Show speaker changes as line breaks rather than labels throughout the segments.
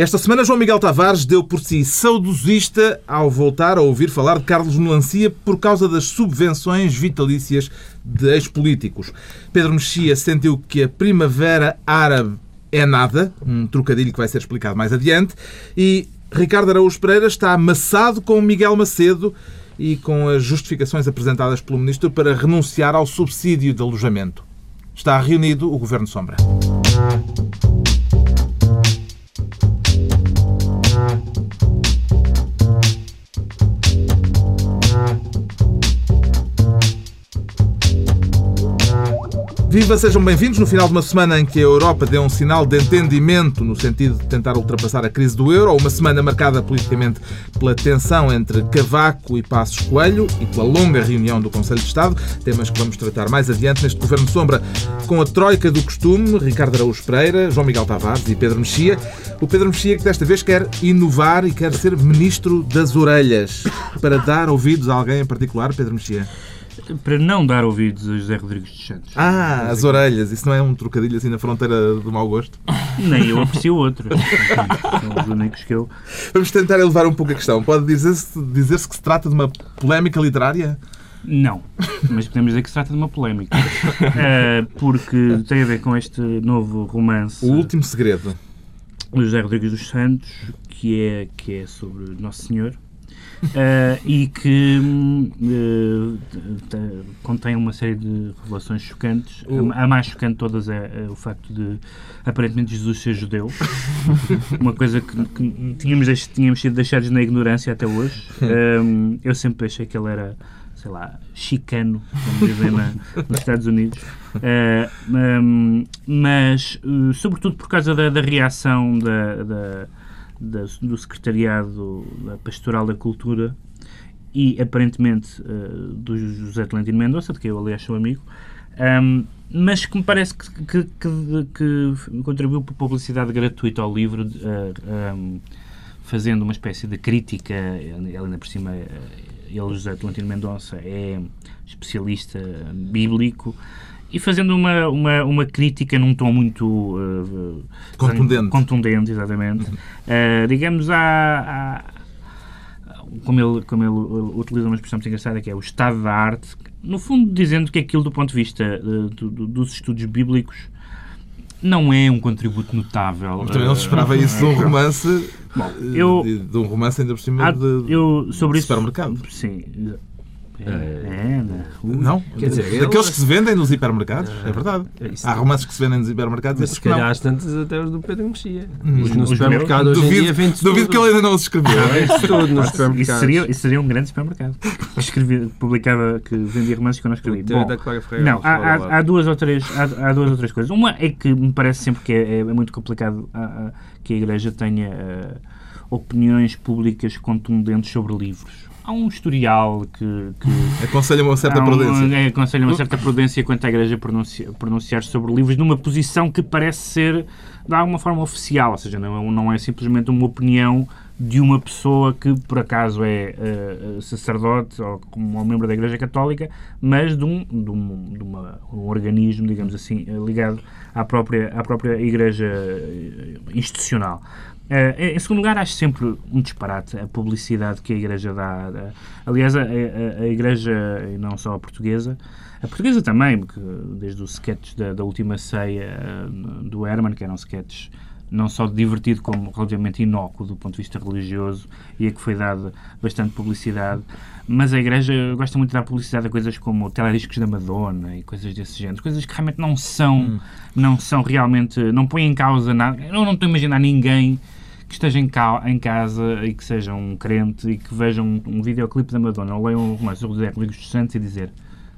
Esta semana, João Miguel Tavares deu por si saudosista ao voltar a ouvir falar de Carlos Melancia por causa das subvenções vitalícias de ex-políticos. Pedro Mexia sentiu que a primavera árabe é nada, um trocadilho que vai ser explicado mais adiante, e Ricardo Araújo Pereira está amassado com Miguel Macedo e com as justificações apresentadas pelo Ministro para renunciar ao subsídio de alojamento. Está reunido o Governo Sombra. Viva, sejam bem-vindos no final de uma semana em que a Europa deu um sinal de entendimento no sentido de tentar ultrapassar a crise do euro, uma semana marcada politicamente pela tensão entre Cavaco e Passos Coelho e pela longa reunião do Conselho de Estado, temas que vamos tratar mais adiante neste Governo Sombra, com a troika do costume, Ricardo Araújo Pereira, João Miguel Tavares e Pedro Mexia. O Pedro Mexia que desta vez quer inovar e quer ser Ministro das Orelhas, para dar ouvidos a alguém em particular, Pedro Mexia
para não dar ouvidos a José Rodrigues dos Santos.
Ah, as orelhas. Isso não é um trocadilho assim na fronteira do mau gosto?
Nem eu aprecio outro. São os únicos que eu...
Vamos tentar elevar um pouco a questão. Pode dizer-se dizer que se trata de uma polémica literária?
Não, mas podemos dizer que se trata de uma polémica. Uh, porque tem a ver com este novo romance.
O Último Segredo.
José Rodrigues dos Santos, que é, que é sobre Nosso Senhor uh, e que uh, contém uma série de revelações chocantes. A, a mais chocante de todas é, é, o facto de aparentemente Jesus ser judeu, uma coisa que, que tínhamos, tínhamos sido deixados na ignorância até hoje. Um, eu sempre achei que ele era sei lá, chicano, como dizem na, nos Estados Unidos. Uh, um, mas, uh, sobretudo por causa da, da reação da, da, da, do Secretariado da Pastoral da Cultura e, aparentemente, uh, do José Tolentino Mendonça, de quem eu, aliás, sou amigo, um, mas que me parece que, que, que, que contribuiu para publicidade gratuita ao livro, uh, eh, um, fazendo uma espécie de crítica, ele ainda por cima, eh, ele, José Tolentino Mendonça, é especialista bíblico, e fazendo uma, uma, uma crítica num tom muito uh,
contundente.
contundente, exatamente. Uh, digamos, a, como, ele, como ele utiliza uma expressão muito engraçada, que é o estado da arte, no fundo dizendo que aquilo do ponto de vista uh, do, do, dos estudos bíblicos não é um contributo notável.
Também não se esperava isso de um romance, Bom, eu, de um romance ainda por cima há, de,
eu, sobre
de supermercado.
Isso, sim,
é, é, não. Quer dizer, daqueles que se vendem nos hipermercados, é verdade. É Há romances que se vendem nos hipermercados
mas se calhar às tantas até os do Pedro Mexia. Hum, os no supermercado hoje
duvido,
em dia vende
Duvido que ele ainda não os escreveu.
Vende tudo nos supermercados.
Isso seria, isso seria um grande supermercado. Escrevi, publicava que vendia romances que eu não escrevi. Bom, não, há, há, há, duas ou três, há, há, duas ou três coisas. Uma é que me parece sempre que é, é muito complicado a, a, que a Igreja tenha opiniões públicas contundentes sobre livros há um historial que. que
aconselha uma certa um, prudência.
É, aconselha uma certa prudência quanto à Igreja pronunciar, pronunciar sobre livros numa posição que parece ser de alguma forma oficial, ou seja, não, não é simplesmente uma opinião de uma pessoa que por acaso é uh, sacerdote ou como um membro da Igreja Católica, mas de um, de um, de uma, um organismo, digamos assim, ligado à própria, à própria Igreja institucional. Uh, em segundo lugar, acho sempre um disparate a publicidade que a Igreja dá. aliás, a, a, a, Igreja, e não só a portuguesa, a portuguesa também, porque desde os sketches da, da última ceia uh, do Herman, que eram sketches não só divertido como relativamente inócuo do ponto de vista religioso e a que foi dada bastante publicidade, mas a Igreja gosta muito de dar publicidade a coisas como telediscos da Madonna e coisas desse género, coisas que realmente não são, hum. não são realmente, não põem em causa nada. Eu não estou a imaginar ninguém que esteja em, ca em casa e que seja um crente e que veja um, um videoclipe da Madonna ou leia um romance do José Rodrigues dos Santos e dizer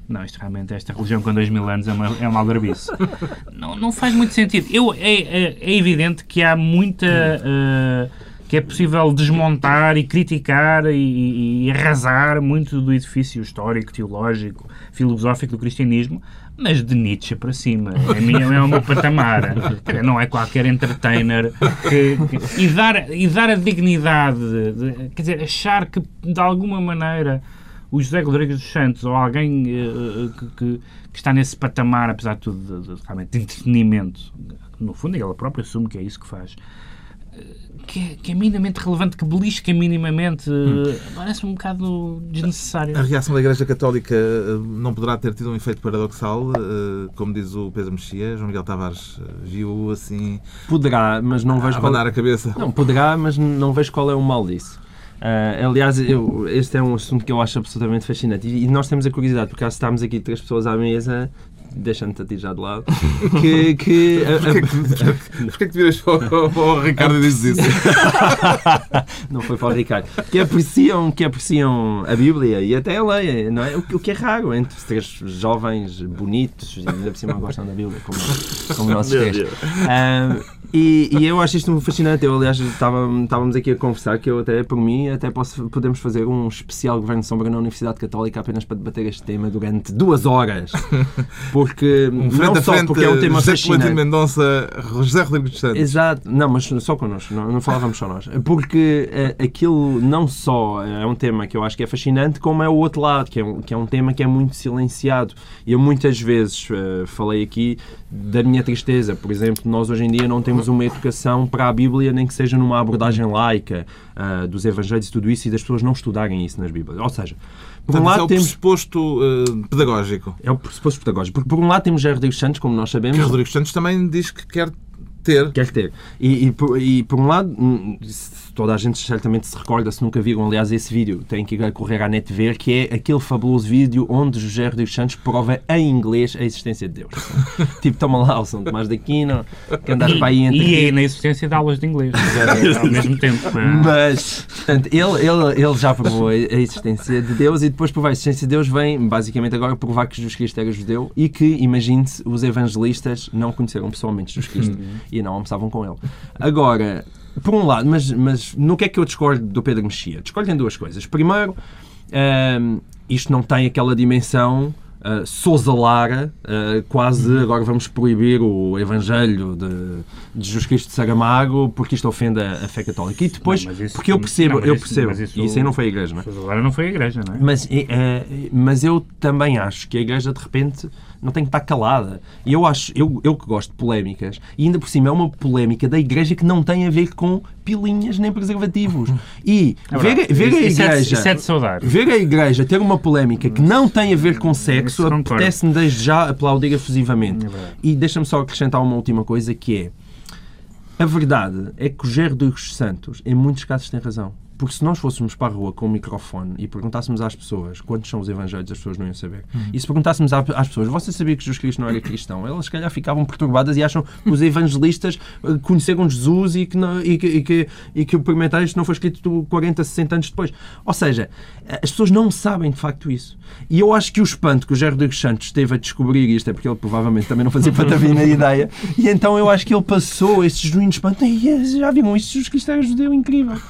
não, isto realmente, esta religião com dois mil anos é uma, é uma aldrabice. não, não faz muito sentido. Eu, é, é, é evidente que há muita... Uh, que é possível desmontar e criticar e, e, arrasar muito do edifício histórico, teológico, filosófico do cristianismo, mas de Nietzsche para cima. É, minha, é o meu patamar. Não é qualquer entertainer. Que, que, e, dar, e dar a dignidade, de, quer dizer, achar que de alguma maneira o José Rodrigues dos Santos ou alguém uh, que, que, que, está nesse patamar, apesar de tudo, de, de, de entretenimento, no fundo ele próprio assume que é isso que faz que é, que é minimamente relevante, que belisca minimamente, hum. parece um bocado desnecessário.
A reação da Igreja Católica eh, não poderá ter tido um efeito paradoxal, eh, como diz o Pedro Mexia, João Miguel Tavares eh, viu assim.
Poderá, mas não vejo.
qual... a cabeça.
Não, poderá, mas não vejo qual é o mal disso. Uh, aliás, eu, este é um assunto que eu acho absolutamente fascinante. E, e nós temos a curiosidade, porque se estamos aqui três pessoas à mesa, deixando-te a ti já de lado, que... que
Porquê que viras para, o Ricardo e dizes isso?
não foi para o Ricardo. Que apreciam, que apreciam a Bíblia e até a lei, não é? O, o que é raro entre três jovens bonitos e ainda por cima gostam da Bíblia, como, como nós três. E, e, eu acho isto fascinante. Eu, aliás, estávamos aqui a conversar que eu até, por mim, até posso, podemos fazer um especial Governo Sombra na Universidade Católica apenas para debater este tema durante duas horas. Porque,
um não só frente, porque é um tema José fascinante. Mendonça, José Rodrigues Santos.
Exato. Não, mas só connosco. Não, não falávamos só nós. Porque uh, aquilo não só é um tema que eu acho que é fascinante, como é o outro lado, que é um, que é um tema que é muito silenciado. E eu muitas vezes uh, falei aqui da minha tristeza. Por exemplo, nós hoje em dia não temos uma educação para a Bíblia, nem que seja numa abordagem laica uh, dos Evangelhos e tudo isso, e das pessoas não estudarem isso nas Bíblias. Ou seja,
por um lado é o temos... pressuposto uh, pedagógico.
É o pressuposto pedagógico. Porque por um lado temos Jair Rodrigues Santos, como nós sabemos...
Que Rodrigues Santos também diz que quer ter.
Quer ter. E, e, por, e por um lado, hum, toda a gente certamente se recorda, se nunca viram, aliás, esse vídeo, tem que ir correr à net ver, que é aquele fabuloso vídeo onde José Rodrigues Santos prova em inglês a existência de Deus. tipo, toma lá o São Tomás de Aquino, que andas para aí entre...
E é na existência de aulas de inglês, ao mesmo tempo.
Mas, portanto, ele, ele, ele já provou a existência de Deus e depois provar a existência de Deus vem, basicamente, agora provar que Jesus Cristo era judeu e que, imagine-se, os evangelistas não conheceram pessoalmente Jesus Cristo uhum. e não almoçavam com ele. Agora, por um lado, mas, mas no que é que eu discordo do Pedro Mexia? Discordo em duas coisas. Primeiro, um, isto não tem aquela dimensão uh, Sousa Lara, uh, quase agora vamos proibir o Evangelho de, de Jesus Cristo de Saramago porque isto ofende a, a fé católica. E depois, não, isso, porque eu percebo, não, eu percebo, isso, isso, isso aí não foi a Igreja, não é?
Sousa Lara não foi a Igreja, não é?
Mas, uh, mas eu também acho que a Igreja de repente não tem que estar calada. E eu acho, eu, eu que gosto de polémicas, e ainda por cima é uma polémica da Igreja que não tem a ver com pilinhas nem preservativos. E é ver, ver a é Igreja.
Isso é de saudar.
Ver a Igreja ter uma polémica que não tem a ver com sexo, apetece-me desde já aplaudir efusivamente. É e deixa-me só acrescentar uma última coisa que é. A verdade é que o Gerro dos Santos, em muitos casos, tem razão. Porque se nós fôssemos para a rua com um microfone e perguntássemos às pessoas quantos são os evangelhos, as pessoas não iam saber. Uhum. E se perguntássemos às pessoas, você sabia que Jesus Cristo não era cristão? Elas, se calhar, ficavam perturbadas e acham que os evangelistas eh, conheceram Jesus e que, não, e que, e que, e que o primeiro texto não foi escrito 40, 60 anos depois. Ou seja, as pessoas não sabem de facto isso. E eu acho que o espanto que o Rodrigues Santos teve a descobrir isto é porque ele provavelmente também não fazia patavina ideia. E então eu acho que ele passou esse genuíno espanto. E já viram isto? Jesus Cristo era judeu incrível.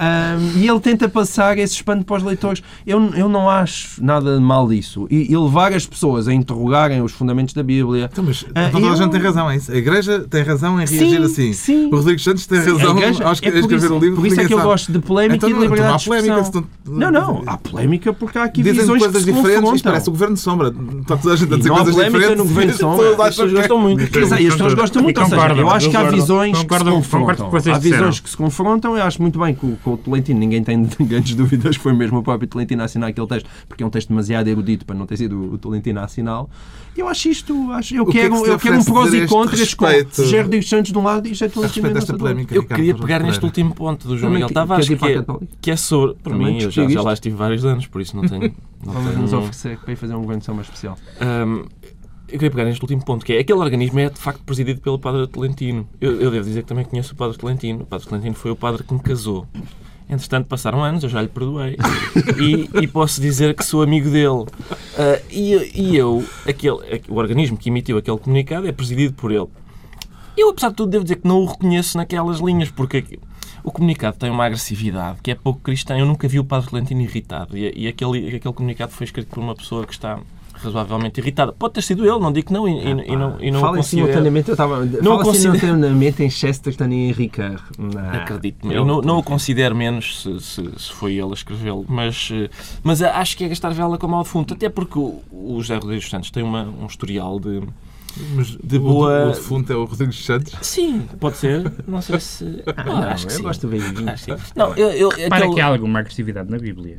Um, e ele tenta passar esse espanto para os leitores. Eu, eu não acho nada mal disso. E, e levar as pessoas a interrogarem os fundamentos da Bíblia.
Então, mas uh, toda eu... a gente tem razão, é isso. A Igreja tem razão em reagir sim, assim. Sim. O Rodrigo Santos tem sim, razão
igreja,
ao escrever é o livro.
Por isso é que eu
sabe.
gosto de polémica então, e de liberdade de expressão. Não, não. Há polémica porque há aqui Dizem visões coisas que se diferentes. Isto
parece o Governo de Sombra. Está toda a gente a dizer
coisas diferentes. no Governo de Sombra. As pessoas gostam muito. E as pessoas gostam muito. Ou seja, eu acho que há visões que se confrontam. Há visões que se confrontam. Eu acho muito bem que o Tolentino ninguém tem grandes dúvidas, foi mesmo o próprio Tolentino a assinar aquele texto, porque é um texto demasiado erudito para não ter sido o Tolentino a assiná-lo. Eu acho isto, acho, eu, quero, é que eu quero um prós e contras com Dias Santos de um lado e José Tolentino
desta polémica,
Eu queria pegar neste último ponto do João Miguel Tavares, que, é, que é sobre. Para mim, eu já, já lá estive vários anos, por isso não tenho.
Não Vamos tenho... nos oferecer para ir fazer um governo de soma especial.
Um, eu queria pegar neste último ponto, que é aquele organismo é de facto presidido pelo Padre Tolentino. Eu, eu devo dizer que também conheço o Padre Tolentino. O Padre Tolentino foi o padre que me casou. Entretanto, passaram anos, eu já lhe perdoei. E, e posso dizer que sou amigo dele. Uh, e, e eu, aquele, o organismo que emitiu aquele comunicado é presidido por ele. Eu, apesar de tudo, devo dizer que não o reconheço naquelas linhas, porque o comunicado tem uma agressividade que é pouco cristã. Eu nunca vi o Padre Valentino irritado. E, e aquele, aquele comunicado foi escrito por uma pessoa que está razoavelmente irritado. Pode ter sido ele, não digo que não, e, ah, e, e não, e não
fala simultaneamente, eu estava, não fala considero... simultaneamente em Chesterton e em Ricard.
Acredito-me, eu não, não o considero menos se, se, se foi ele a escrevê-lo, mas, mas acho que é gastar vela com mal defunto, até porque o, o José Rodrigues Santos tem uma, um historial de
Mas de boa... o defunto é o Rodrigues Santos?
Sim, pode ser. Não sei se.
Ah, não, acho que eu sim. gosto de ver
Não, eu, eu, aquele... Para que há alguma agressividade na Bíblia.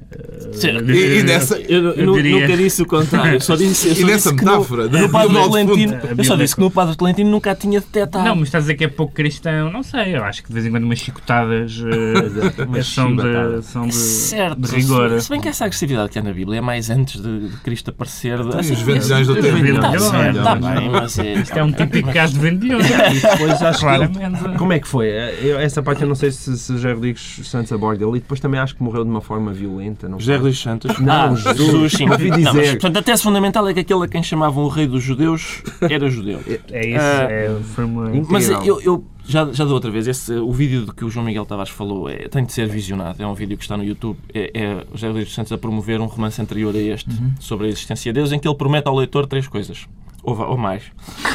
Sim. E, e nessa.
Eu, eu, diria... nunca disse o contrário. Só disse, eu
só e nessa metáfora?
No, no Padre Tolentino, eu só disse que no Padre Tolentino nunca tinha detectado.
Não, mas estás a dizer que é pouco cristão. Não sei. Eu acho que de vez em quando umas chicotadas uh, são, de, são de, certo, de rigor.
Se bem que essa agressividade que há na Bíblia é mais antes de, de Cristo aparecer.
Assim, os 20 anos do tempo.
Está bem, é.
Isto é um típico caso de vendedor.
depois acho que. Como é que foi? Eu, essa parte eu não sei se, se José Rodrigues Santos aborda ele e depois também acho que morreu de uma forma violenta. Não
José Rodrigues Santos?
Não, ah, Jesus, sim.
Ouvi dizer. Não, mas, portanto, a tese fundamental é que aquele a quem chamavam o rei dos judeus era judeu.
É isso. Ah, é, foi uma...
Mas eu, eu já, já da outra vez, esse, o vídeo de que o João Miguel Tavares falou é, tem de ser visionado. É um vídeo que está no YouTube. É, é José Luís Santos a promover um romance anterior a este uhum. sobre a existência de Deus, em que ele promete ao leitor três coisas ou, ou mais.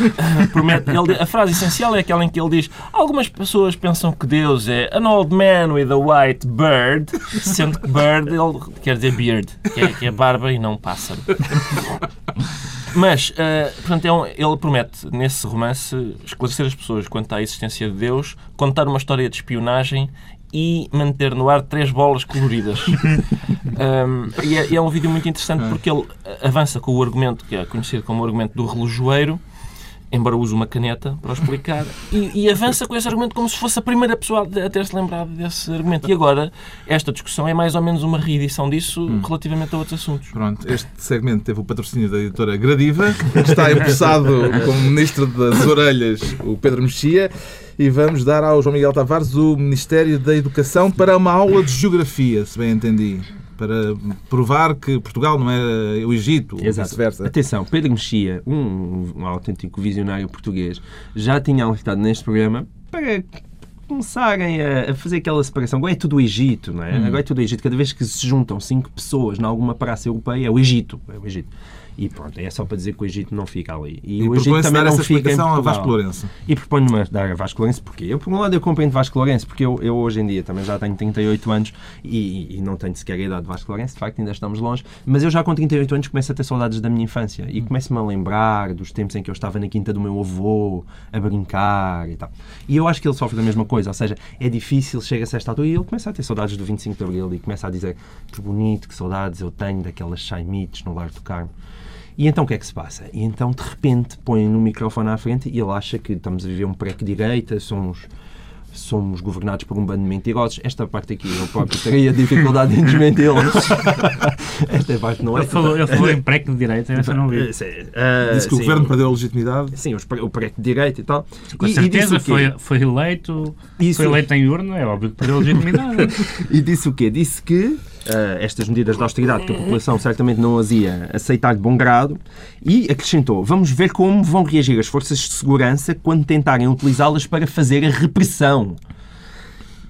Promete, ele, a frase essencial é aquela em que ele diz: Algumas pessoas pensam que Deus é an old man with a white bird, sendo que bird ele quer dizer beard, que é, que é barba e não pássaro. Mas, uh, portanto, é um, ele promete, nesse romance, esclarecer as pessoas quanto à existência de Deus, contar uma história de espionagem e manter no ar três bolas coloridas. um, e, é, e, é, um vídeo muito interessante ah. porque ele avança com o argumento que é conhecido como o argumento do relojoeiro, embora use uma caneta para explicar, e, e, avança com esse argumento como se fosse a primeira pessoa a ter-se lembrado desse argumento. E agora, esta discussão é mais ou menos uma reedição disso hum. relativamente a outros assuntos.
Pronto, este segmento teve o patrocínio da editora Gradiva, que está empossado como ministro das orelhas, o Pedro Mexia, e vamos dar ao João Miguel Tavares o Ministério da Educação para uma aula de Geografia, se bem entendi para provar que Portugal não é o Egito, ou vice-versa.
Atenção, Pedro Mexia, um, um autêntico visionário português, já tinha alertado neste programa para começarem a, fazer aquela separação. Agora é tudo o Egito, não é? Hum. Agora é tudo o Egito. Cada vez que se juntam cinco pessoas em alguma praça europeia, é o Egito. É o Egito. E pronto, é só para dizer que o Egito não fica ali.
E, e o Egito também não fica em a Vasco Lourenço.
E proponho-me dar a Vasco Lourenço porque eu, por um lado, eu compreendo Vasco Lourenço, porque eu, eu hoje em dia também já tenho 38 anos e, e não tenho sequer a idade de Vasco Lourenço, de facto ainda estamos longe, mas eu já com 38 anos começo a ter saudades da minha infância e começo-me a lembrar dos tempos em que eu estava na quinta do meu avô a brincar e tal. E eu acho que ele sofre da mesma coisa, ou seja, é difícil, chega-se a esta altura e ele começa a ter saudades do 25 de Abril e começa a dizer que bonito, que saudades eu tenho daquelas chaimites no Lar do Carmo. E então o que é que se passa? E então, de repente, põe no microfone à frente e ele acha que estamos a viver um pré-direita, somos somos governados por um bando de mentirosos. Esta parte aqui eu próprio teria dificuldade em desmenti-los.
Esta parte não é. Ele falou, ele falou em pré-de direita, essa não vi. Uh,
Disse que sim, o governo perdeu a legitimidade.
Sim, o pré-de direita e tal.
Com e, certeza, e foi, foi eleito, Isso... foi eleito em urna, é óbvio que perdeu a legitimidade.
e disse o quê? Disse que estas medidas de austeridade que a população certamente não as ia aceitar de bom grado e acrescentou: vamos ver como vão reagir as forças de segurança quando tentarem utilizá-las para fazer a repressão.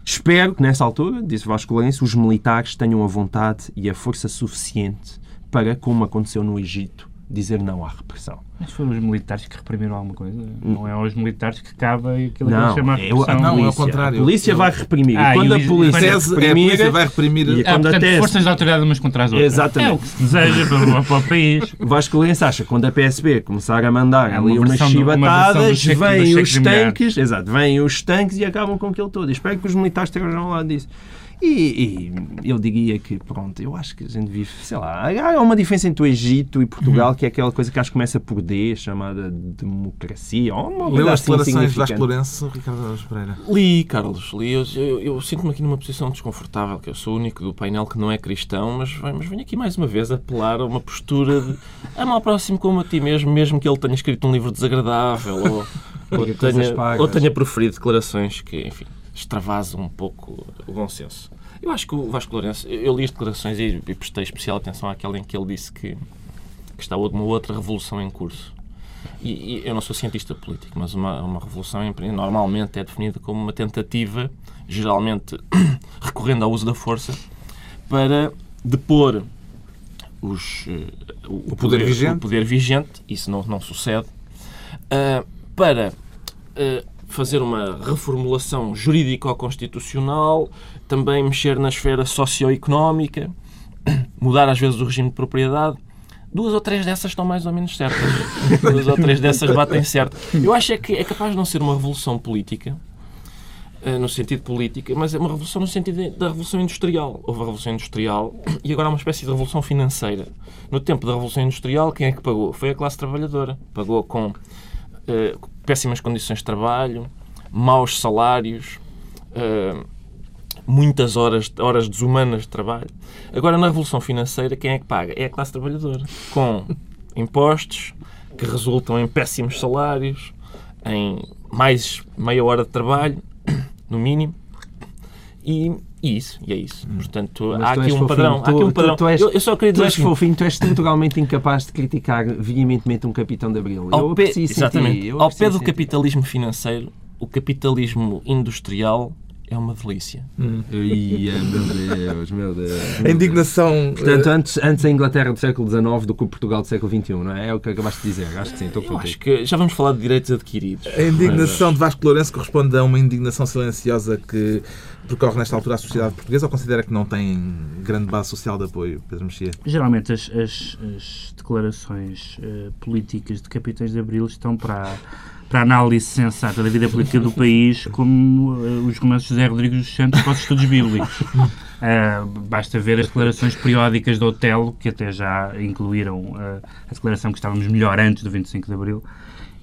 Espero que, nessa altura, disse Vasco Lourenço, os militares tenham a vontade e a força suficiente para, como aconteceu no Egito, dizer não à repressão.
Mas foram os militares que reprimiram alguma coisa? Não é aos militares que cabe aquilo não, que chama a repressão?
É, não, é o contrário. A polícia vai reprimir. Ah, e quando a polícia, tese, reprimir, a polícia
vai reprimir...
E ah, quando portanto, tese... forças de autoridade umas contra as outras.
Exatamente.
É o que se deseja para, para o país.
Vasco Lourenço acha que quando a PSP começar a mandar é ali umas chibatadas, vêm os tanques, exato, vêm os tanques e acabam com aquilo todo. espero que os militares estejam ao lado disso. E, e, eu diria que, pronto, eu acho que a gente vive, sei lá, há uma diferença entre o Egito e Portugal, uhum. que é aquela coisa que acho que começa por D, chamada democracia. Ou uma
Leu as assim declarações de Vasco Lourenço, Ricardo Alves Pereira?
Li, Carlos, li. Eu, eu, eu sinto-me aqui numa posição desconfortável, que eu sou o único do painel que não é cristão, mas, mas venho aqui mais uma vez apelar a uma postura de ama ao próximo como a ti mesmo, mesmo que ele tenha escrito um livro desagradável ou, ou, tenha, ou tenha proferido declarações que, enfim extravasa um pouco o bom senso. Eu acho que o Vasco Lourenço, eu li as declarações e, e prestei especial atenção àquela em que ele disse que, que está uma outra revolução em curso. E, e, eu não sou cientista político, mas uma, uma revolução normalmente é definida como uma tentativa, geralmente recorrendo ao uso da força, para depor os, uh, o, o, poder, poder, vigente. o poder vigente, isso não, não sucede, uh, para uh, fazer uma reformulação jurídico-constitucional, também mexer na esfera socioeconómica, mudar às vezes o regime de propriedade, duas ou três dessas estão mais ou menos certas. duas ou três dessas batem certo. Eu acho é que é capaz de não ser uma revolução política, eh, no sentido política, mas é uma revolução no sentido da revolução industrial. Houve a revolução industrial e agora há uma espécie de revolução financeira. No tempo da revolução industrial, quem é que pagou? Foi a classe trabalhadora. Pagou com uh, péssimas condições de trabalho, maus salários, uh, muitas horas, horas desumanas de trabalho. Agora, na revolução financeira, quem é que paga? É a classe trabalhadora. Com impostos que resultam em péssimos salários, em mais meia hora de trabalho, no mínimo. E, e isso, e é isso. Hum. Portanto, há aqui, um padrão, tu, há aqui um padrão. Tu, tu és,
eu, eu, só queria dizer tu és assim, fofinho, tu és estruturalmente incapaz de criticar veementemente um capitão de abril.
Ao pé, exatamente. Ao pé do capitalismo financeiro, o capitalismo industrial é uma delícia.
Hum. Ia, meu Deus, meu Deus.
A indignação.
Portanto, antes, antes a Inglaterra do século XIX do que o Portugal do século XXI, não é? É o que acabaste de dizer. Acho que sim, estou
Eu acho que já vamos falar de direitos adquiridos.
A indignação de Vasco Lourenço corresponde a uma indignação silenciosa que percorre nesta altura a sociedade portuguesa ou considera que não tem grande base social de apoio, Pedro Mexia?
Geralmente as, as, as declarações uh, políticas de capitães de Abril estão para para a análise sensata da vida política do país, como uh, os romances de José Rodrigues dos Santos para os estudos bíblicos. Uh, basta ver as declarações periódicas do Otelo, que até já incluíram uh, a declaração que estávamos melhor antes do 25 de Abril,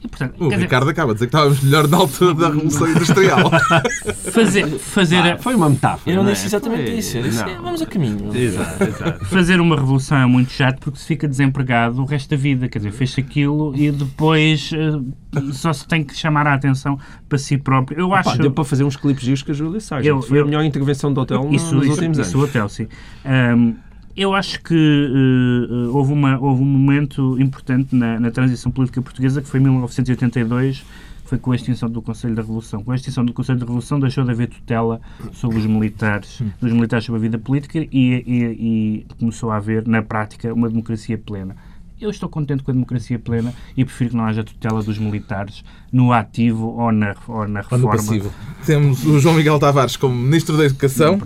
e, portanto, o Ricardo dizer... acaba de dizer que estávamos melhor na altura da Revolução Industrial.
fazer, fazer
ah, foi uma metáfora.
Eu não, é? disse exatamente foi... isso. Eu disse, não. vamos a caminho.
Exato, exato. Fazer uma revolução é muito chato porque se fica desempregado o resto da vida. Quer dizer, fez aquilo e depois uh, só se tem que chamar a atenção para si próprio. Eu Opa, acho...
Deu para fazer uns clipes giros com a Júlia Sargent. Foi eu... a melhor intervenção do hotel isso, nos
isso,
últimos
isso, anos. Isso, hotel, sim. Um, eu acho que uh, houve, uma, houve um momento importante na, na, transição política portuguesa, que foi em 1982, foi com a extinção do Conselho da Revolução. Com a extinção do Conselho da Revolução deixou de haver tutela sobre os militares, dos militares sobre a vida política e, e, e começou a haver, na prática, uma democracia plena. Eu estou contente com a democracia plena e prefiro que não haja tutela dos militares no ativo ou na, ou na reforma. Ou no passivo.
Temos o João Miguel Tavares como Ministro da Educação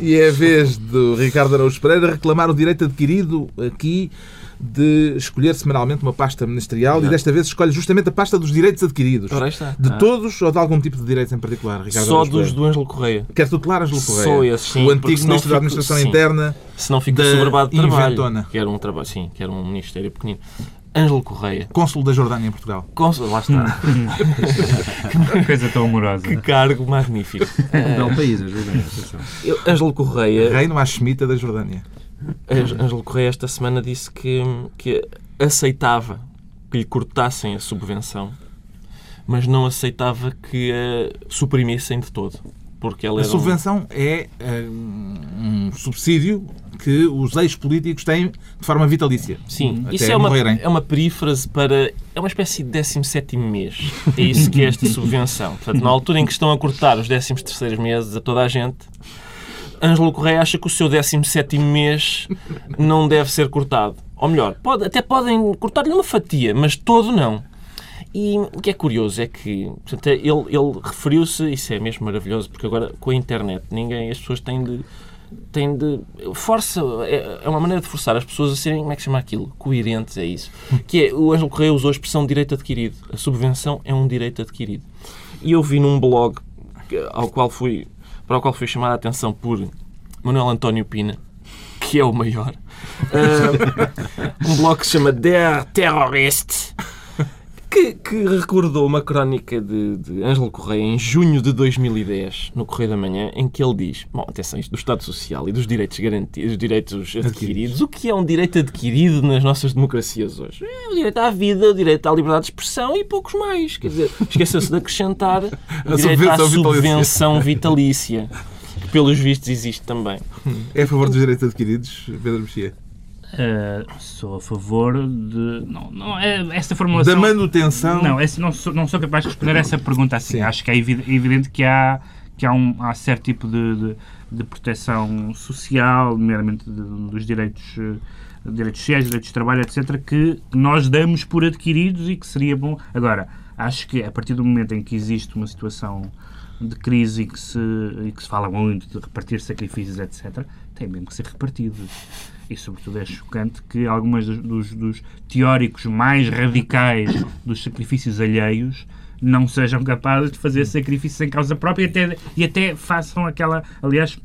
e é a vez do Ricardo Araújo Pereira reclamar o direito adquirido aqui de escolher semanalmente uma pasta ministerial Exato. e desta vez escolhe justamente a pasta dos direitos adquiridos. De ah. todos ou de algum tipo de direitos em particular, Ricardo?
Só dos do Ângelo Correia.
Quer tutelar Ângelo Correia?
Só esse, sim.
O antigo Ministro fico, da Administração sim. Interna.
Se não fica soberbado de trabalho. Inventona. Que era um trabalho, sim, que era um ministério pequenino. Ângelo Correia.
Cônsul da Jordânia em Portugal.
Cônsul, lá está.
que coisa tão amorosa.
Que cargo magnífico.
É um belo país, a Jordânia.
Ângelo Correia.
Reino Hashemita da Jordânia.
Ângelo Correia esta semana disse que, que aceitava que lhe cortassem a subvenção, mas não aceitava que a suprimissem de todo. Porque ela
a subvenção um... é um, um subsídio que os ex-políticos têm de forma vitalícia.
Sim, isso é uma, é uma perífrase para. É uma espécie de 17 mês. É isso que é esta subvenção. Portanto, na altura em que estão a cortar os 13 meses a toda a gente, Ângelo Correia acha que o seu 17 mês não deve ser cortado. Ou melhor, pode, até podem cortar-lhe uma fatia, mas todo não. E o que é curioso é que portanto, ele, ele referiu-se, isso é mesmo maravilhoso, porque agora com a internet ninguém, as pessoas têm de. Têm de força, é, é uma maneira de forçar as pessoas a serem, como é que se chama aquilo? Coerentes, é isso. Que é, o Ângelo Correia usou a expressão direito adquirido. A subvenção é um direito adquirido. E eu vi num blog ao qual fui, para o qual fui chamada a atenção por Manuel António Pina, que é o maior, uh, um blog que se chama Der Terrorist, que, que, recordou uma crónica de, de Ângelo Correia em junho de 2010, no Correio da Manhã, em que ele diz: Bom, atenção, isto do Estado Social e dos direitos garantidos, dos direitos adquiridos. O que é um direito adquirido nas nossas democracias hoje? É o direito à vida, o direito à liberdade de expressão e poucos mais. Quer dizer, esqueceu-se de acrescentar o direito à subvenção vitalícia que pelos vistos existe também.
É a favor dos direitos adquiridos, Pedro Mexia?
Uh, sou a favor de. Não, não, é, essa formulação.
Da manutenção.
Não, esse, não, sou, não sou capaz de responder a essa pergunta assim. Sim. Acho que é evidente que há, que há, um, há certo tipo de, de, de proteção social, nomeadamente dos direitos, direitos sociais, direitos de trabalho, etc., que nós damos por adquiridos e que seria bom. Agora, acho que a partir do momento em que existe uma situação de crise e que se, e que se fala muito de repartir sacrifícios, etc., têm mesmo que ser repartidos. E, sobretudo, é chocante que algumas dos, dos, dos teóricos mais radicais dos sacrifícios alheios não sejam capazes de fazer sacrifícios em causa própria e até, e até façam aquela. Aliás,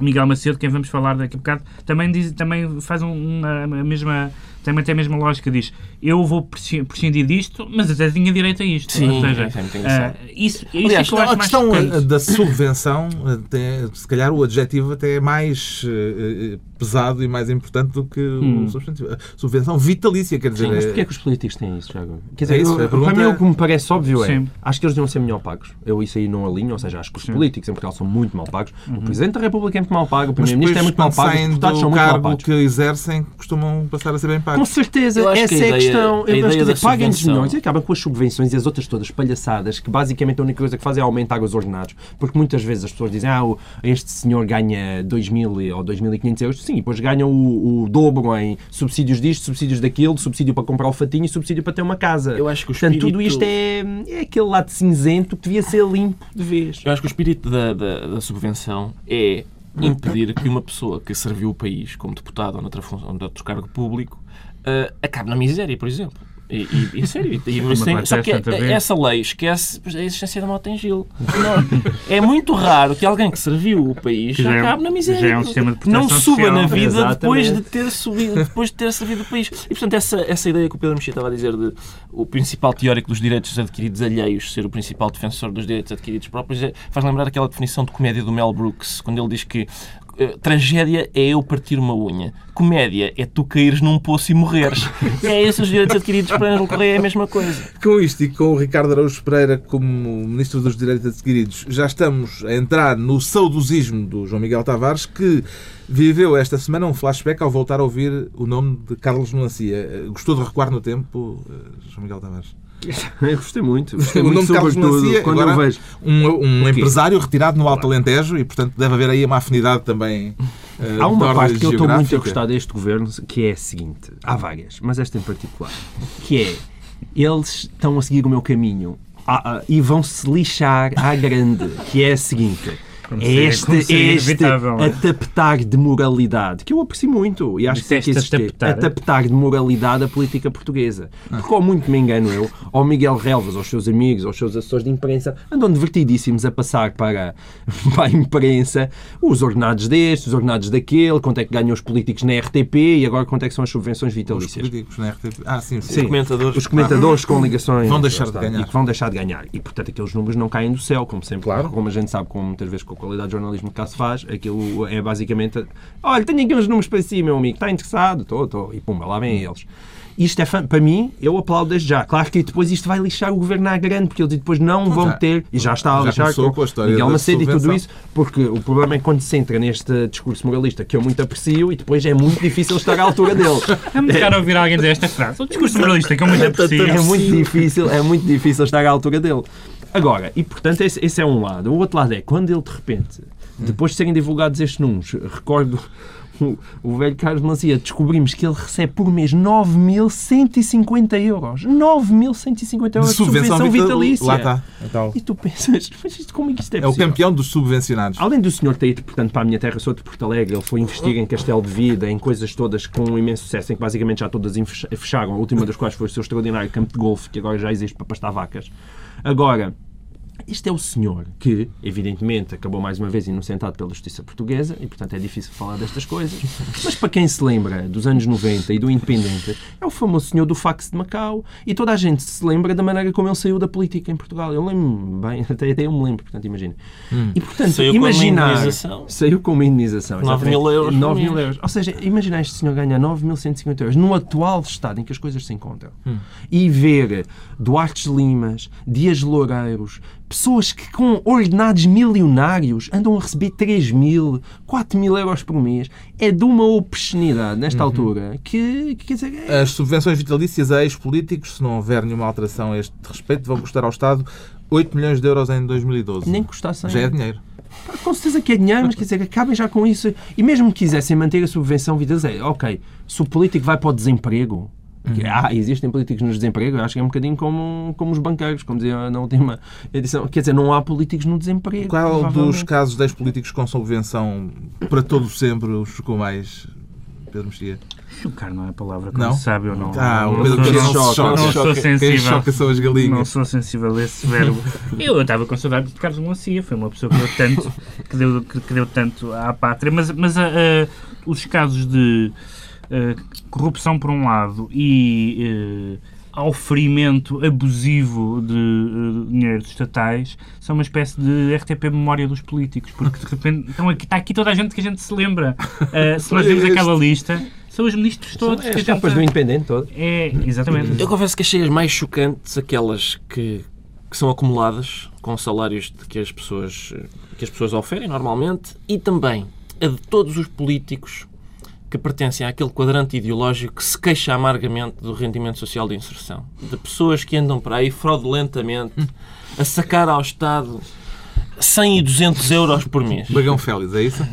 Miguel Macedo, quem vamos falar daqui a bocado, também, diz, também faz uma, a mesma tem até a mesma lógica, diz eu vou prescindir disto, mas até tinha direito a isto.
Sim, Ou seja, uh,
isso, isso Aliás, é a questão da subvenção, até, se calhar o adjetivo até é mais uh, pesado e mais importante do que hum. o substantivo. A subvenção vitalícia, quer dizer... Sim,
mas porquê é que os políticos têm isso, Tiago? Quer dizer, é isso, eu, para mim o que me parece óbvio é, Sim. acho que eles deviam ser melhor pagos. Eu isso aí não alinho, ou seja, acho que os Sim. políticos em Portugal são muito mal pagos. Uhum. O Presidente da República é muito mal pago, o Primeiro-Ministro é muito mal pago, os deputados são muito mal pagos.
que exercem costumam passar a ser bem pagos.
Com certeza, essa que a é a questão. Eu acho que paguem-nos milhões e acabam com as subvenções e as outras todas palhaçadas, que basicamente a única coisa que fazem é aumentar os ordenados. Porque muitas vezes as pessoas dizem, ah, este senhor ganha 2.000 ou 2.500 euros. Sim, depois ganham o, o dobro em subsídios disto, subsídios daquilo, subsídio para comprar o fatinho e subsídio para ter uma casa.
Eu acho que o espírito...
Portanto, tudo isto é, é aquele lado cinzento que devia ser limpo de vez.
Eu acho que o espírito da, da, da subvenção é impedir que uma pessoa que serviu o país como deputado ou noutra função, ou noutro cargo público uh, acabe na miséria, por exemplo. E, e, e sério, e, e, tem, só que essa lei esquece a existência da moto em Gil. Não, é muito raro que alguém que serviu o país já é acabe na miséria.
É um sistema de
não suba
social.
na vida depois de ter subido, depois de ter servido o país. E portanto, essa, essa ideia que o Pedro Mexia estava a dizer de o principal teórico dos direitos adquiridos alheios ser o principal defensor dos direitos adquiridos próprios é, faz lembrar aquela definição de comédia do Mel Brooks, quando ele diz que eh, tragédia é eu partir uma unha. Comédia é tu caíres num poço e morreres. é esses os direitos adquiridos para Ângelo Correia é a mesma coisa.
Com isto e com o Ricardo Araújo Pereira como Ministro dos Direitos Adquiridos, já estamos a entrar no saudosismo do João Miguel Tavares, que viveu esta semana um flashback ao voltar a ouvir o nome de Carlos Melancia. Eh, gostou de recuar no tempo, eh, João Miguel Tavares?
Eu gostei muito. Gostei
o
muito
nome Carlos Melancia, quando eu vejo um, um empresário retirado no Alto Alentejo e, portanto, deve haver aí uma afinidade também. Uh,
há uma parte que eu estou muito a gostar deste governo que é a seguinte: há várias, mas esta em particular, que é eles estão a seguir o meu caminho ah, ah, e vão se lixar à grande, que é a seguinte é este, este adaptar de moralidade, que eu aprecio muito e acho que tem que existir. Adaptar, adaptar de moralidade a política portuguesa. Porque, ou muito me engano eu, ou Miguel Relvas, aos seus amigos, aos seus assessores de imprensa, andam divertidíssimos a passar para, para a imprensa os ordenados deste, os ordenados daquele, quanto é que ganham os políticos na RTP e agora quanto é que são as subvenções vitalícias.
Os políticos na RTP. Ah, sim, sim.
sim. Os comentadores. Os comentadores com ligações.
Vão deixar de ganhar.
E que vão deixar de ganhar. E, portanto, aqueles números não caem do céu, como sempre. Claro. Como a gente sabe, como muitas vezes com a qualidade de jornalismo que cá se faz, aquilo é basicamente olha, tenho aqui uns números para si, meu amigo, está interessado? Estou, estou. E pumba, lá vêm eles. Isto é, para mim, eu aplaudo desde já. Claro que depois isto vai lixar o governo à grande, porque eles depois não vão já, ter, e já está a lixar com, com a Miguel Macedo e tudo isso, porque o problema é quando se entra neste discurso moralista que eu muito aprecio e depois é muito difícil estar à altura dele.
É muito caro ouvir alguém dizer esta frase. O discurso moralista que eu muito aprecio.
É muito difícil, é muito difícil estar à altura dele. Agora, e portanto esse, esse é um lado. O outro lado é quando ele de repente depois de serem divulgados estes números, recordo o, o velho Carlos Mancia, descobrimos que ele recebe por mês 9.150 euros. 9.150 euros de subvenção, subvenção vitalícia.
Lá está. Então.
E tu pensas, mas isto, como é que isto é
possível? É o campeão dos subvencionados.
Além do senhor ter ido, portanto, para a minha terra, sou de Porto Alegre, ele foi investir em Castelo de Vida, em coisas todas com um imenso sucesso, em que basicamente já todas fecharam, a última das quais foi o seu extraordinário campo de golfe, que agora já existe para pastar vacas. Agora, este é o senhor que, evidentemente, acabou mais uma vez inocentado pela justiça portuguesa e, portanto, é difícil falar destas coisas. Mas para quem se lembra dos anos 90 e do Independente, é o famoso senhor do fax de Macau e toda a gente se lembra da maneira como ele saiu da política em Portugal. Eu lembro bem, até, até eu me lembro, portanto, imagina. Hum. E, portanto,
saiu
imaginar.
Com indenização.
Saiu com uma indenização.
9 mil euros.
9 mil euros. Ou seja, imaginar este senhor ganhar 9.150 euros no atual estado em que as coisas se encontram hum. e ver Duarte Limas, Dias Loureiros, pessoas que com ordenados milionários andam a receber 3 mil, 4 mil euros por mês. É de uma obscenidade, nesta uhum. altura, que, que, quer dizer...
É... As subvenções vitalícias a ex-políticos, se não houver nenhuma alteração a este respeito, vão custar ao Estado 8 milhões de euros em 2012.
Nem custar 100
Já é dinheiro.
Com certeza que é dinheiro, mas quer dizer, acabem já com isso. E mesmo que quisessem manter a subvenção vitalícia, ok, se o político vai para o desemprego, Uhum. Ah, existem políticos no desemprego, acho que é um bocadinho como, como os banqueiros, como dizia na última edição. Quer dizer, não há políticos no desemprego.
Qual dos casos das políticos com subvenção para todo sempre os chocou mais, Pedro Mexia?
Chocar não é a palavra que não sabe ou não.
Ah, o Pedro Mexia não,
não,
choca.
não sou sensível.
choca são as galinhas.
Não sou sensível a esse verbo. eu estava com saudade de Carlos Melancia, foi uma pessoa que deu tanto, que deu, que, que deu tanto à pátria, mas, mas uh, uh, os casos de corrupção por um lado e ao ferimento abusivo de uh, dinheiros estatais são uma espécie de RTP memória dos políticos, porque de repente então, aqui, está aqui toda a gente que a gente se lembra. Uh, se nós vemos aquela lista, são os ministros todos.
São as capas do Independente todo.
É, exatamente.
Eu confesso que achei as mais chocantes aquelas que, que são acumuladas com salários de que as pessoas que as pessoas oferem normalmente e também a de todos os políticos que pertencem àquele quadrante ideológico que se queixa amargamente do rendimento social de inserção. De pessoas que andam para aí fraudulentamente a sacar ao Estado 100 e 200 euros por mês.
Bagão Félix, é isso?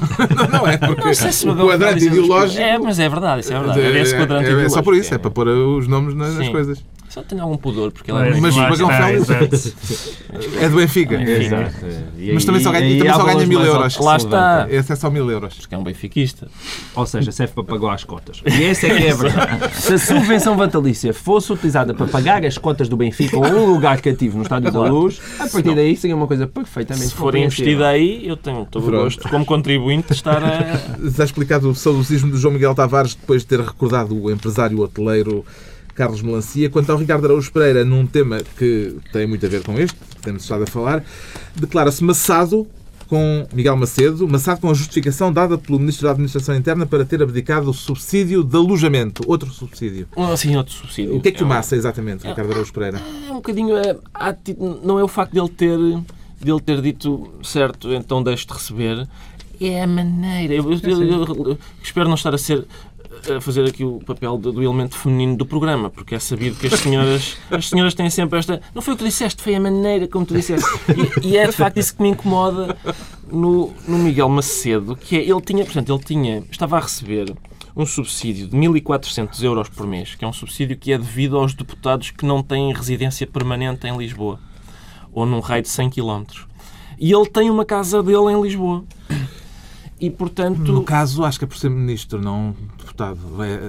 não, não é porque
não sei se
o quadrante ideológico...
É, mas é verdade, isso é verdade. É, é,
é, é só por isso, é, para pôr os nomes nas, nas coisas.
Só tenho algum pudor, porque ele
é Mas o Bagão Félix é do Benfica.
Exato.
Mas também só ganha, também só ganha mil euros.
Lá está.
Esse é só mil euros.
Porque é um benfiquista.
Ou seja, serve para pagar as cotas. E essa é que é a verdade. Se a subvenção vatalícia fosse utilizada para pagar as cotas do Benfica ou um lugar cativo no Estádio da Luz, a partir daí seria uma coisa perfeitamente
Se for investida aí, eu tenho todo o gosto, como contribuinte, de estar a...
Está explicado o saudosismo do João Miguel Tavares depois de ter recordado o empresário hoteleiro Carlos Melancia. Quanto ao Ricardo Araújo Pereira, num tema que tem muito a ver com este, que temos estado a falar, declara-se maçado com Miguel Macedo, maçado com a justificação dada pelo Ministro da Administração Interna para ter abdicado o subsídio de alojamento. Outro subsídio.
Sim, outro subsídio.
O que é que o massa, exatamente, Ricardo Araújo Pereira?
É um bocadinho... É, não é o facto dele ter, dele ter dito certo, então deixe de receber, é a maneira. Eu, eu, eu, eu, espero não estar a ser a fazer aqui o papel do, do, elemento feminino do programa, porque é sabido que as senhoras, as senhoras têm sempre esta. Não foi o que tu disseste, foi a maneira como tu disseste. E, e é de facto isso que me incomoda no, no Miguel Macedo, que é ele tinha, portanto, ele tinha, estava a receber um subsídio de 1.400 euros por mês, que é um subsídio que é devido aos deputados que não têm residência permanente em Lisboa ou num raio de 100 km. E ele tem uma casa dele em Lisboa. E, portanto...
No caso, acho que é por ser ministro, não deputado. É,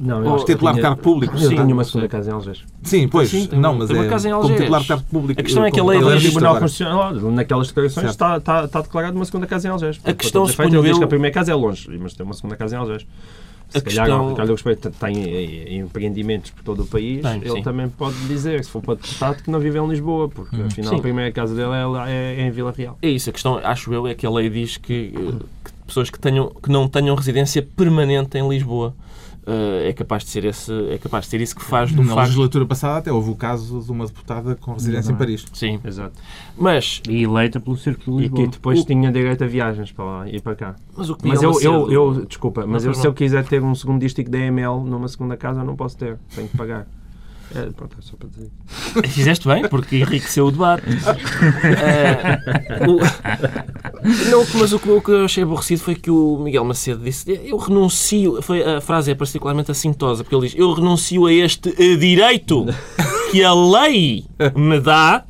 não, eu titular de cargo público.
Eu tenho uma segunda casa em Algés.
Sim, pois. Sim, não, mas
uma
é
casa em
como titular de cargo público.
A questão é que a lei
do Tribunal Constitucional, naquelas declarações, está, está, está declarada uma segunda casa em Algés.
A questão,
se ele diz que a primeira casa é longe, mas tem uma segunda casa em Algés. Se a calhar questão... o Ricardo Respeito tem empreendimentos por todo o país, tem, ele sim. também pode dizer, se for para deputado, que não vive em Lisboa, porque hum. afinal sim. a primeira casa dele é, é, é, em Vila Real.
É isso, a questão, acho eu, é que a lei diz que, que pessoas que, tenham, que não tenham residência permanente em Lisboa. Uh, é capaz de ser esse é capaz de ser isso que faz do
na facto... legislatura passada até houve o caso de uma deputada com residência em Paris.
Sim. Exato. Mas
e eleita pelo Círculo de Lisboa
e que depois o... tinha direito a viagens para lá e para cá. Mas, o que mas eu, eu, eu, desculpa mas eu, se eu quiser ter um segundo dístico da EML numa segunda casa eu não posso ter. Tenho que pagar. É, pronto, é só para dizer.
Fizeste bem, porque enriqueceu o debate. é, o, não, mas o que, o que eu achei aborrecido foi que o Miguel Macedo disse: Eu renuncio. Foi, a frase é particularmente assintosa, porque ele diz: Eu renuncio a este direito que a lei me dá,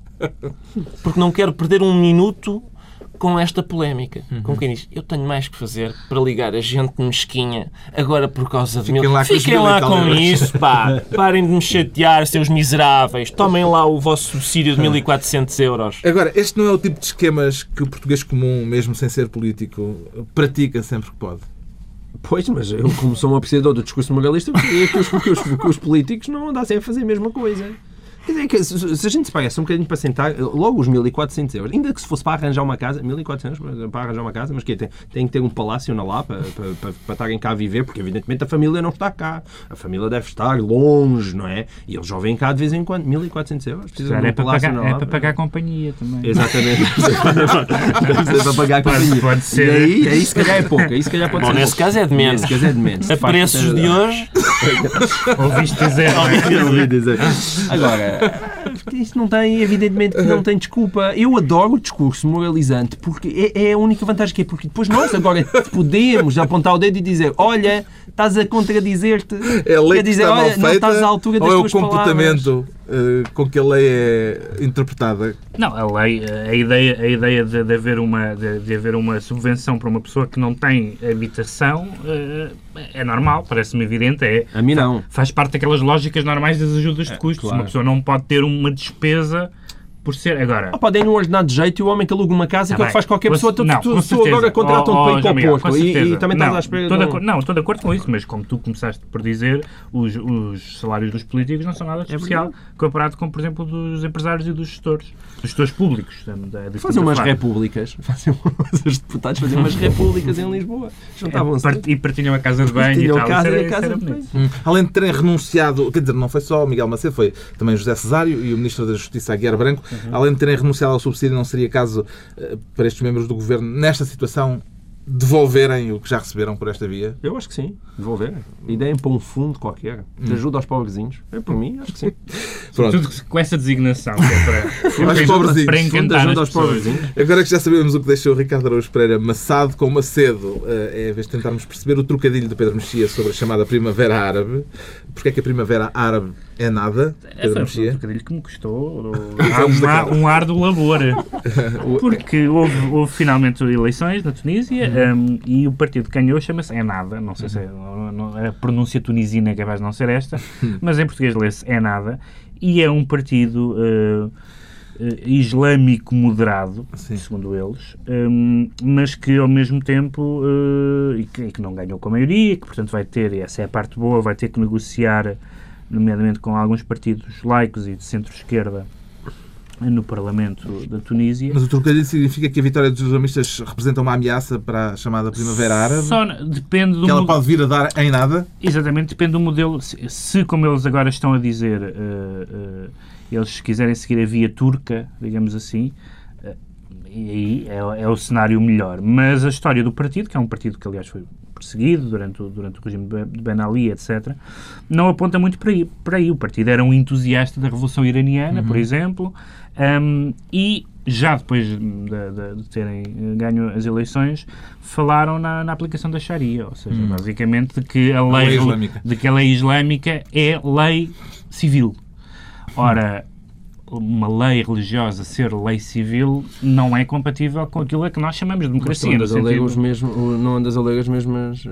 porque não quero perder um minuto com esta polémica. Uhum. Com quem diz, eu tenho mais que fazer para ligar a gente mesquinha agora por causa de
Fiquem
mil...
lá com,
Fiquem lá com isso, pá. Parem de me chatear, seus miseráveis. Tomem lá o vosso subsídio de 1.400 euros.
Agora, este não é o tipo de esquemas que o português comum, mesmo sem ser político, pratica sempre que pode.
Pois, mas eu, como sou um apreciador do discurso moralista, é que os, que os, que os políticos não andassem a fazer a mesma coisa. Quer dizer, que se a gente se pagasse um bocadinho para sentar, logo os 1.400 euros, ainda que se fosse para arranjar uma casa, 1.400 euros para arranjar uma casa, mas que tem, tem que ter um palácio na lá para, para, para, para estarem cá a viver, porque evidentemente a família não está cá. A família deve estar longe, não é? E eles já vêm cá de vez em quando, 1.400 euros.
Precisa de um é para palácio pagar, na É para pagar a companhia também.
Exatamente. ser para pagar a companhia.
Pode ser.
E aí, aí se calhar é pouco. Aí se calhar pode
Bom,
ser
nesse caso é de menos.
Nesse caso é de menos.
A preços de hoje...
Ouviste dizer.
Ouvi dizer. Agora, Isto não tem, evidentemente, que não tem desculpa. Eu adoro o discurso moralizante porque é, é a única vantagem que é. Porque depois nós agora podemos apontar o dedo e dizer: Olha, estás a contradizer-te.
É a lei
Quer dizer,
que está mal
olha,
feita,
não estás à altura das
ou é o comportamento eh, com que a lei é interpretada?
Não, a lei, a ideia, a ideia de, de haver uma, de, de haver uma subvenção para uma pessoa que não tem habitação eh, é normal, parece-me evidente. É,
A mim não.
faz parte daquelas lógicas normais das ajudas de custos.
claro.
Uma pessoa não pode ter uma despesa por ser. Agora.
Ah, pá, deem um ordenado de jeito e o homem que aluga uma casa,
Tá
que é o que faz qualquer pessoa, tu,
não,
tu,
com
tu agora
Oh,
para
oh,
ir para Porto e, e também estás
não,
à espera
estou
de
de
um-
acordo- Não, estou de acordo com isso, mas como tu começaste por dizer, os, os salários dos políticos não são nada de
É
especial comparado com, por exemplo, dos empresários e dos gestores. Dos gestores públicos. Da, da, da
Fazer umas repúblicas. Fazer, os deputados faziam umas repúblicas em Lisboa. Juntavam-se.
Part- E partilham a casa de banho e tal.
a casa e
era-
a casa
era bonito.
Hum. Além de terem renunciado, quer dizer, não foi só o Miguel Macedo, foi também José Cesário e o Ministro da Justiça, Aguiar Branco. Além de terem renunciado ao subsídio, não seria caso eh, para estes membros do Governo, nesta situação, devolverem o que já receberam por esta via?
Eu acho que sim. Devolver. E deem para um fundo qualquer. De ajuda aos pobrezinhos. É por mim, acho que sim.
Pronto.
Tudo com essa designação. Que é para,
Aos pobrezinhos.
para encantar
ajuda aos pobrezinhos.
Agora que já sabemos o que deixou o Ricardo Araújo Pereira maçado com Macedo, eh, é a vez de tentarmos perceber o trocadilho de Pedro Mexia sobre a chamada Primavera Árabe. Porque é que a Primavera Árabe é nada,
É, foi um trocadilho que me custou um, um árduo labor. Porque houve, houve finalmente eleições na Tunísia um, e o partido que ganhou chama-se É Nada. Não sei se é, não- não- a pronúncia tunisina é capaz de não ser esta, mas em português lê-se É Nada. E é um partido uh, uh, islâmico moderado,
Sim.
segundo eles, um, mas que ao mesmo tempo uh, e, que, e que não ganhou com a maioria, que portanto vai ter, e essa é a parte boa, vai ter que negociar, nomeadamente com alguns partidos laicos e de centro-esquerda no Parlamento da Tunísia.
Mas o trocadilho significa que a vitória dos islamistas representa uma ameaça para a chamada Primavera Árabe?
Só depende do
Que ela pode vir a dar em nada?
Exatamente, depende do modelo. Se, se, como eles agora estão a dizer, eh, eh, eles quiserem seguir a via turca, digamos assim, e aí é, é o cenário melhor. Mas a história do partido, que é um partido que aliás foi perseguido durante o, durante o regime de Ben- Ali, etc., não aponta muito para aí. Para aí. O partido era um entusiasta da Revolução Iraniana, por exemplo, um, e já depois de, de- de terem eh, ganho as eleições, falaram na, na aplicação da Sharia, ou seja, basicamente de que a lei,
lei islâmica.
de que a lei islâmica é lei civil. Ora, uma lei religiosa ser lei civil não é compatível com aquilo a que nós chamamos de
Mas tu
democracia.
andas a ler
sentido-
os mesmo, não andas a ler as mesmas,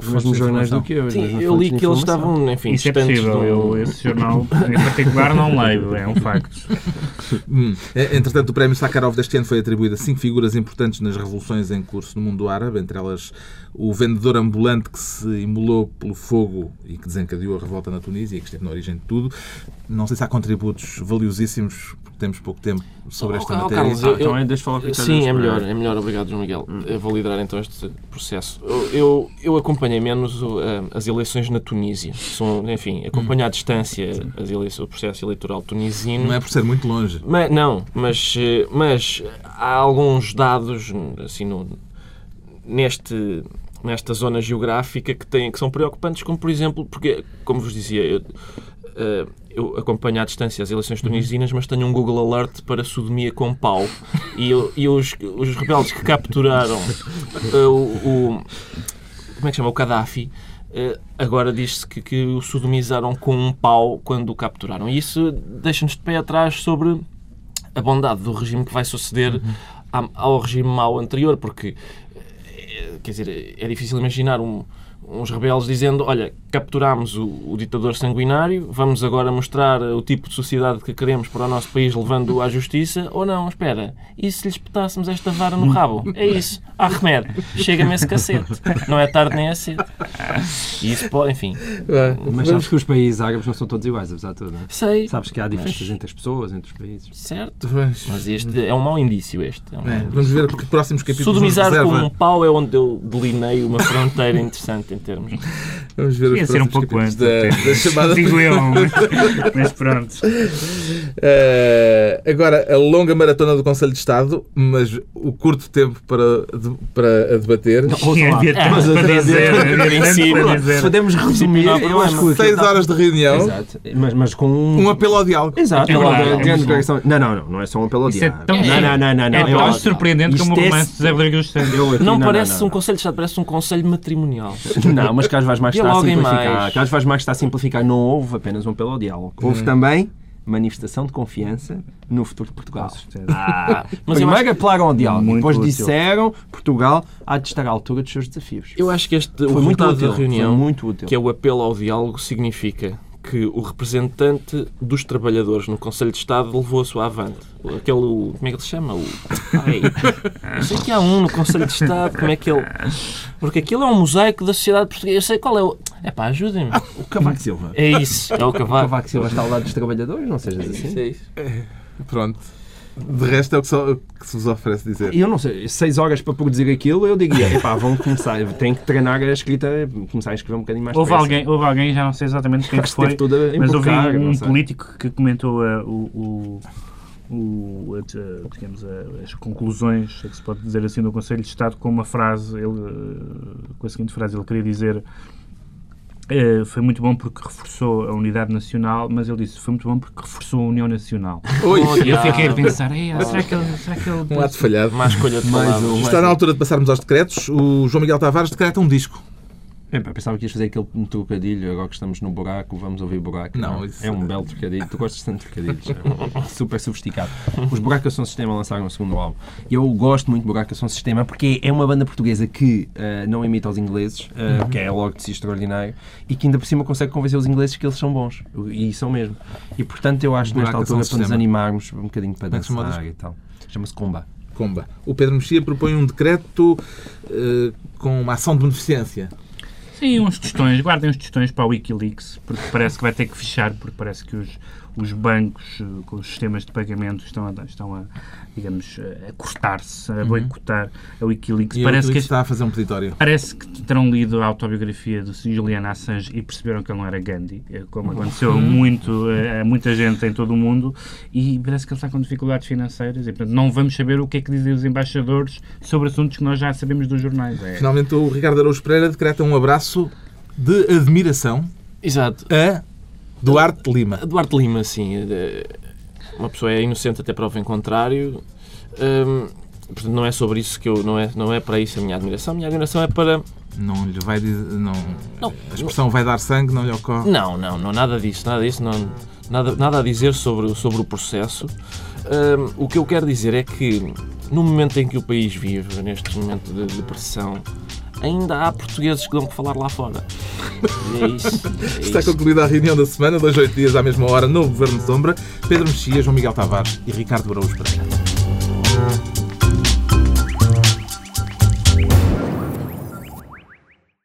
os mesmos
de
jornais do que eu.
Sim, eu li que eles estavam, enfim,
Isso é possível.
do-
Eu, esse jornal em particular não leio, é um facto.
Hum. É, Entretanto, o prémio Sakharov deste ano foi atribuído a cinco figuras importantes nas revoluções em curso no mundo árabe, entre elas o vendedor ambulante que se imolou pelo fogo e que desencadeou a revolta na Tunísia e que esteve na origem de tudo. Não sei se há contributos valiosíssimos, porque temos pouco tempo sobre esta
Oh, oh,
matéria.
Carlos,
Ah,
eu-
então é, deixa falar com Ricardo
Sim, é melhor, é melhor, obrigado, João Miguel. Eu vou liderar então este processo. Eu, eu, eu acompanhei menos eh, as eleições na Tunísia. São, enfim, acompanho à distância as eleições, o processo eleitoral tunisino.
Não é por ser muito longe.
Mas, não, mas, eh, mas há alguns dados assim, no, neste, nesta zona geográfica que, têm, que são preocupantes, como por exemplo, porque, como vos dizia, eu, eh, eu acompanho à distância as eleições tunisinas, mas tenho um Google Alert para sodomia com pau. E, eu- e os, os rebeldes que capturaram eh, o, o- Como é que chama? O Gaddafi. eh, agora diz-se que, que o sodomizaram com um pau quando o capturaram. E isso deixa-nos de pé atrás sobre a bondade do regime que vai suceder a- ao regime mau anterior, porque quer dizer, é difícil imaginar um- uns rebeldes dizendo olha, capturámos o, o ditador sanguinário, vamos agora mostrar o tipo de sociedade que queremos para o nosso país levando-o à justiça, ou não, espera, e se lhes petássemos esta vara no rabo? É isso, há remédio, chega-me esse cacete, não é tarde nem é cedo. E isso pode, enfim,
Mas sabes que os países árabes não são todos iguais, apesar de tudo, não é?
sei,
Sabes que há diferenças entre as pessoas, entre os países.
certo,
Mas,
mas este é um mau indício, este. É um mau
é,
indício.
vamos ver que próximos capítulos
Sodomizar com um pau é onde eu delinei uma fronteira interessante termos.
Vamos ver os
Devia ser um pouco antes.
da, da chamada
Digo eu, mas, mas pronto.
Uh, agora, a longa maratona do Conselho de Estado, mas o curto tempo para, de, para a debater.
Podemos resumir.
Eu acho que seis horas de reunião.
Exato. Mas, mas com
um... um apelo ao diálogo.
Exato. É verdade, não, não, não, não é só um apelo ao diálogo.
É tão, não, não, não, não, não. É tão surpreendente como o romance de José Rodrigues dos Santos.
Não parece um Conselho de Estado, parece um Conselho matrimonial.
Não, mas Carlos Vaz mais está a simplificar. Carlos Vaz mais está a simplificar. Não houve apenas um apelo ao diálogo. Houve também manifestação de confiança no futuro de Portugal. Ah, mas Primeiro apelaram ao diálogo, depois útil. disseram Portugal há de estar à altura dos seus desafios.
Eu acho que este foi o muito útil, da reunião, muito útil. que é o apelo ao diálogo, significa que o representante dos trabalhadores no Conselho de Estado levou a sua avante. Aquele, como é que ele se chama? O, ai, sei que há um no Conselho de Estado, como é que ele... Porque aquilo é um mosaico da sociedade portuguesa. Eu sei qual é o... É pá, ajudem-me.
O Cavaco Silva.
É isso, é o Cavaco. O
Cavaco Silva está ao lado dos trabalhadores, não sejas assim.
É isso.
É, pronto. De resto é o que, só, que se vos oferece dizer.
Eu não sei, seis horas para produzir aquilo, eu diria, epá, vão começar, têm que treinar a escrita, começar a escrever um bocadinho mais
houve alguém Houve alguém, já não sei exatamente quem foi, mas houve um político que comentou uh, o, o, o uh, digamos, uh, as conclusões, que se pode dizer assim, do Conselho de Estado com uma frase, ele, uh, com a seguinte frase, ele queria dizer Uh, foi muito bom porque reforçou a unidade nacional, mas ele disse foi muito bom porque reforçou a União Nacional.
Oi.
E eu fiquei a pensar, será que ele. Será que ele
um ato falhado.
Escolha de mais um,
Está na altura de passarmos aos decretos. O João Miguel Tavares decreta um disco.
É, pensava que ias fazer aquele trocadilho, agora que estamos no buraco, vamos ouvir buraco.
Não,
não. É um belo trocadilho. Tu gostas tanto de trocadilhos. É super sofisticado. Os Buracos São Sistema lançaram o segundo álbum. Eu gosto muito de Buracos São Sistema porque é uma banda portuguesa que uh, não imita os ingleses, uh, que é logo de si extraordinário, e que ainda por cima consegue convencer os ingleses que eles são bons. E são mesmo. E portanto eu acho que nesta altura para nos animarmos um bocadinho para é dançar e tal. Chama-se Comba.
Comba. O Pedro Mexia propõe um decreto uh, com uma ação de beneficência.
Sim, uns tostões. Guardem uns tostões para o Wikileaks, porque parece que vai ter que fechar, porque parece que os, os bancos eh, com os sistemas de pagamento estão a, estão a digamos, a cortar-se, a uhum. boicotar a Wikileaks.
E
parece
a
que
está a fazer um peditório.
Parece que terão lido a autobiografia de Julian Assange e perceberam que ele não era Gandhi, eh, como aconteceu uhum. muito eh, a muita gente em todo o mundo, e parece que ele está com dificuldades financeiras e, portanto, não vamos saber o que é que dizem os embaixadores sobre assuntos que nós já sabemos dos jornais.
É... Finalmente, o Ricardo Araújo Pereira decreta um abraço de admiração
Exato.
a Duarte Lima.
Duarte Lima, sim. Uma pessoa é inocente até prova em contrário. Hum, portanto, não é sobre isso que eu. Não é, não é para isso a minha admiração. A minha admiração é para.
Não lhe vai dizer. Não, não, a expressão não, vai dar sangue, não lhe ocorre?
Não, não, não nada disso. Nada disso. Não, nada, nada a dizer sobre, sobre o processo. Um, o que eu quero dizer é que, no momento em que o país vive, neste momento de depressão, ainda há portugueses que dão que falar lá fora. É isso. É
Está concluída a reunião da semana, dois, oito dias à mesma hora, no Governo de Sombra. Pedro Mexias, João Miguel Tavares e Ricardo Araújo Pereira.